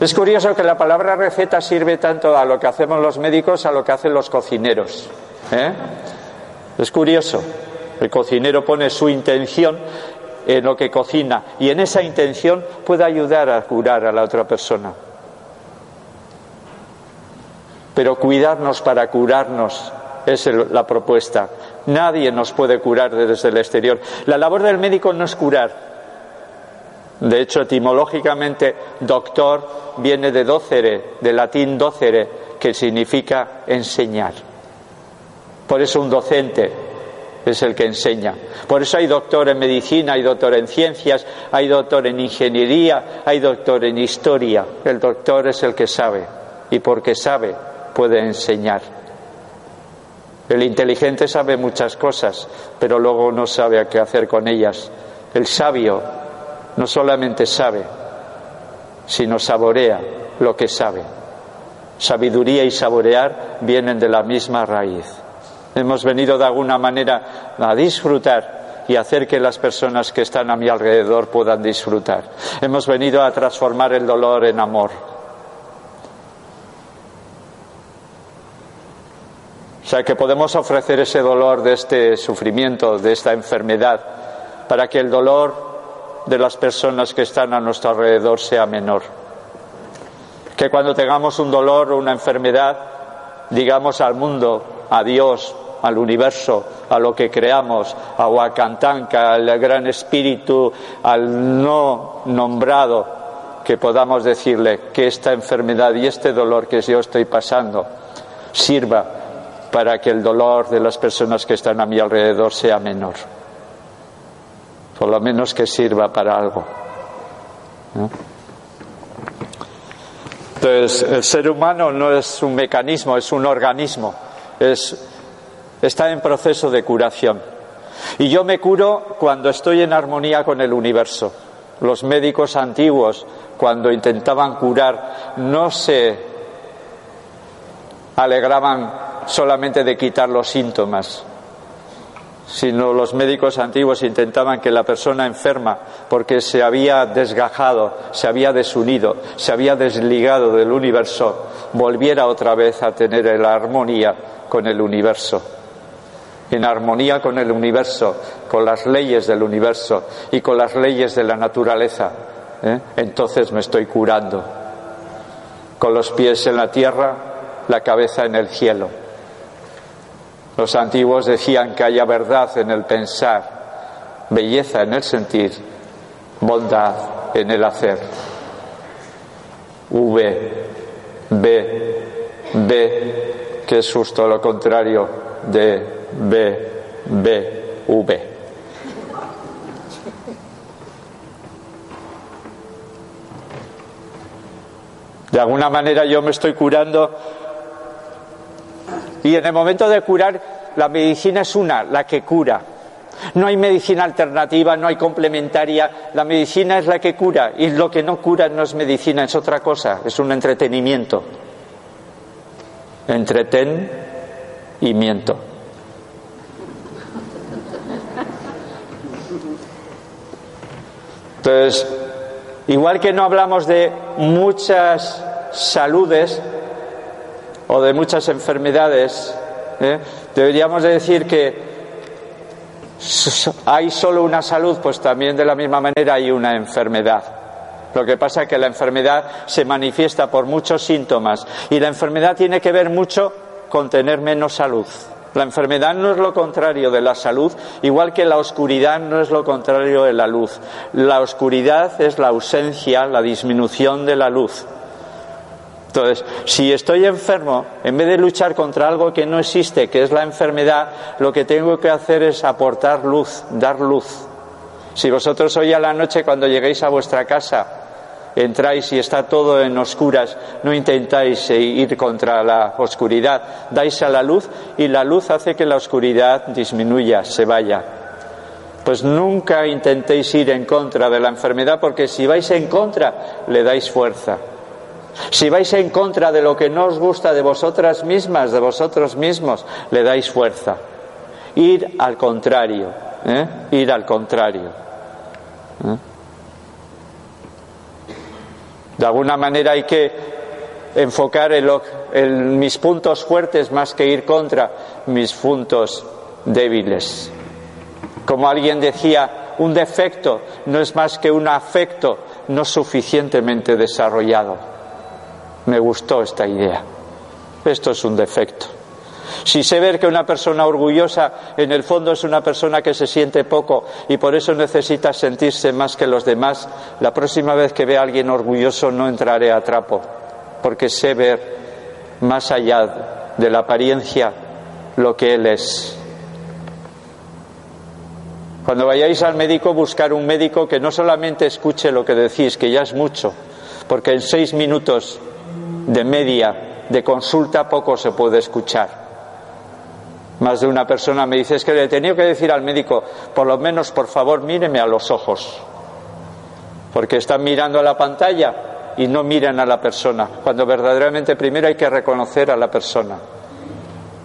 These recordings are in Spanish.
Es curioso que la palabra receta sirve tanto a lo que hacemos los médicos a lo que hacen los cocineros. ¿eh? Es curioso. El cocinero pone su intención en lo que cocina y en esa intención puede ayudar a curar a la otra persona. Pero cuidarnos para curarnos es la propuesta. Nadie nos puede curar desde el exterior. La labor del médico no es curar. De hecho, etimológicamente, doctor viene de docere, de latín docere, que significa enseñar. Por eso un docente es el que enseña. Por eso hay doctor en medicina, hay doctor en ciencias, hay doctor en ingeniería, hay doctor en historia. El doctor es el que sabe y porque sabe puede enseñar. El inteligente sabe muchas cosas, pero luego no sabe a qué hacer con ellas. El sabio no solamente sabe, sino saborea lo que sabe. Sabiduría y saborear vienen de la misma raíz. Hemos venido de alguna manera a disfrutar y hacer que las personas que están a mi alrededor puedan disfrutar. Hemos venido a transformar el dolor en amor. O sea que podemos ofrecer ese dolor de este sufrimiento, de esta enfermedad, para que el dolor de las personas que están a nuestro alrededor sea menor. Que cuando tengamos un dolor o una enfermedad, digamos al mundo, a Dios, al universo, a lo que creamos, a Huacantanca, al gran espíritu, al no nombrado, que podamos decirle que esta enfermedad y este dolor que yo estoy pasando sirva para que el dolor de las personas que están a mi alrededor sea menor. Por lo menos que sirva para algo. Entonces, el ser humano no es un mecanismo, es un organismo. Es, está en proceso de curación. Y yo me curo cuando estoy en armonía con el universo. Los médicos antiguos, cuando intentaban curar, no se alegraban solamente de quitar los síntomas, sino los médicos antiguos intentaban que la persona enferma, porque se había desgajado, se había desunido, se había desligado del universo, volviera otra vez a tener la armonía con el universo. En armonía con el universo, con las leyes del universo y con las leyes de la naturaleza. ¿eh? Entonces me estoy curando. Con los pies en la tierra, la cabeza en el cielo. Los antiguos decían que haya verdad en el pensar, belleza en el sentir, bondad en el hacer. V, B, B, que es justo lo contrario de B, B, V. De alguna manera yo me estoy curando y en el momento de curar, la medicina es una, la que cura. No hay medicina alternativa, no hay complementaria. La medicina es la que cura. Y lo que no cura no es medicina, es otra cosa, es un entretenimiento. Entreten y miento. Entonces, igual que no hablamos de muchas saludes, o de muchas enfermedades, ¿eh? deberíamos de decir que hay solo una salud, pues también de la misma manera hay una enfermedad. Lo que pasa es que la enfermedad se manifiesta por muchos síntomas y la enfermedad tiene que ver mucho con tener menos salud. La enfermedad no es lo contrario de la salud, igual que la oscuridad no es lo contrario de la luz. La oscuridad es la ausencia, la disminución de la luz. Entonces, si estoy enfermo, en vez de luchar contra algo que no existe, que es la enfermedad, lo que tengo que hacer es aportar luz, dar luz. Si vosotros hoy a la noche cuando lleguéis a vuestra casa entráis y está todo en oscuras, no intentáis ir contra la oscuridad, dais a la luz y la luz hace que la oscuridad disminuya, se vaya. Pues nunca intentéis ir en contra de la enfermedad porque si vais en contra le dais fuerza. Si vais en contra de lo que no os gusta de vosotras mismas, de vosotros mismos, le dais fuerza. Ir al contrario, ¿eh? ir al contrario. ¿eh? De alguna manera hay que enfocar en, mis puntos fuertes más que ir contra mis puntos débiles. Como alguien decía, un defecto no es más que un afecto no suficientemente desarrollado. Me gustó esta idea. Esto es un defecto. Si sé ver que una persona orgullosa en el fondo es una persona que se siente poco y por eso necesita sentirse más que los demás, la próxima vez que vea a alguien orgulloso no entraré a trapo, porque sé ver más allá de la apariencia lo que él es. Cuando vayáis al médico, buscar un médico que no solamente escuche lo que decís, que ya es mucho, porque en seis minutos de media de consulta poco se puede escuchar. Más de una persona me dice, es que le he tenido que decir al médico, por lo menos, por favor, míreme a los ojos. Porque están mirando a la pantalla y no miran a la persona. Cuando verdaderamente primero hay que reconocer a la persona,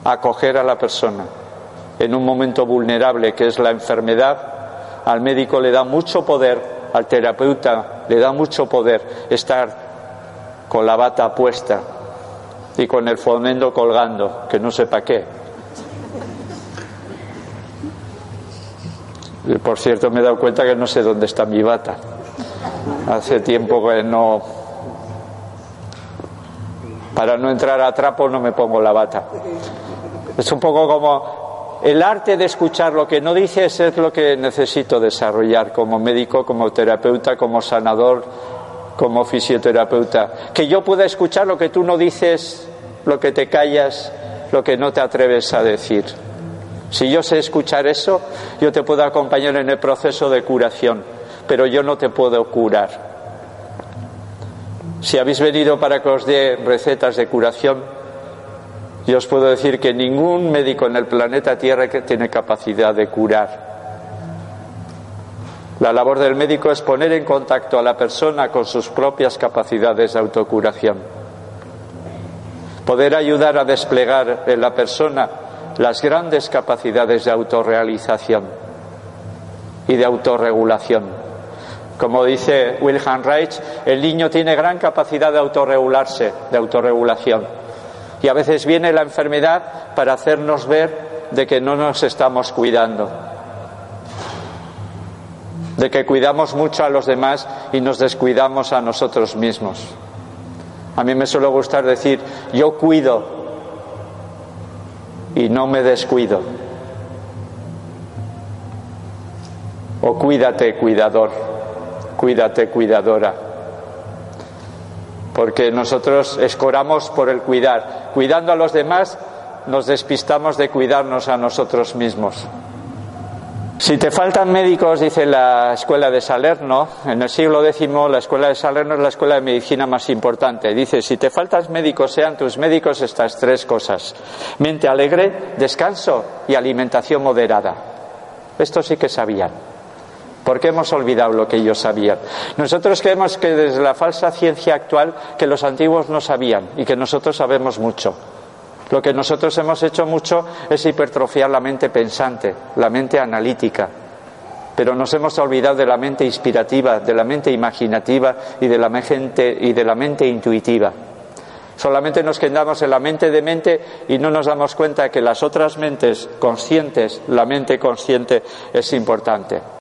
acoger a la persona. En un momento vulnerable que es la enfermedad, al médico le da mucho poder, al terapeuta le da mucho poder estar con la bata puesta y con el fomento colgando, que no sepa qué. Y por cierto, me he dado cuenta que no sé dónde está mi bata. Hace tiempo que no. Para no entrar a trapo no me pongo la bata. Es un poco como el arte de escuchar lo que no dices es lo que necesito desarrollar como médico, como terapeuta, como sanador, como fisioterapeuta, que yo pueda escuchar lo que tú no dices, lo que te callas, lo que no te atreves a decir. Si yo sé escuchar eso, yo te puedo acompañar en el proceso de curación, pero yo no te puedo curar. Si habéis venido para que os dé recetas de curación, yo os puedo decir que ningún médico en el planeta Tierra tiene capacidad de curar. La labor del médico es poner en contacto a la persona con sus propias capacidades de autocuración. Poder ayudar a desplegar en la persona las grandes capacidades de autorrealización y de autorregulación. Como dice Wilhelm Reich, el niño tiene gran capacidad de autorregularse, de autorregulación. Y a veces viene la enfermedad para hacernos ver de que no nos estamos cuidando de que cuidamos mucho a los demás y nos descuidamos a nosotros mismos. A mí me suele gustar decir, yo cuido y no me descuido. O cuídate, cuidador, cuídate, cuidadora. Porque nosotros escoramos por el cuidar. Cuidando a los demás, nos despistamos de cuidarnos a nosotros mismos. Si te faltan médicos, dice la escuela de Salerno, en el siglo X la escuela de Salerno es la escuela de medicina más importante. Dice, si te faltan médicos, sean tus médicos estas tres cosas. Mente alegre, descanso y alimentación moderada. Esto sí que sabían. ¿Por qué hemos olvidado lo que ellos sabían? Nosotros creemos que desde la falsa ciencia actual que los antiguos no sabían y que nosotros sabemos mucho. Lo que nosotros hemos hecho mucho es hipertrofiar la mente pensante, la mente analítica, pero nos hemos olvidado de la mente inspirativa, de la mente imaginativa y de la mente, intuitiva. Solamente nos quedamos en la mente de mente y no nos damos cuenta que las otras mentes conscientes, la mente consciente, es importante.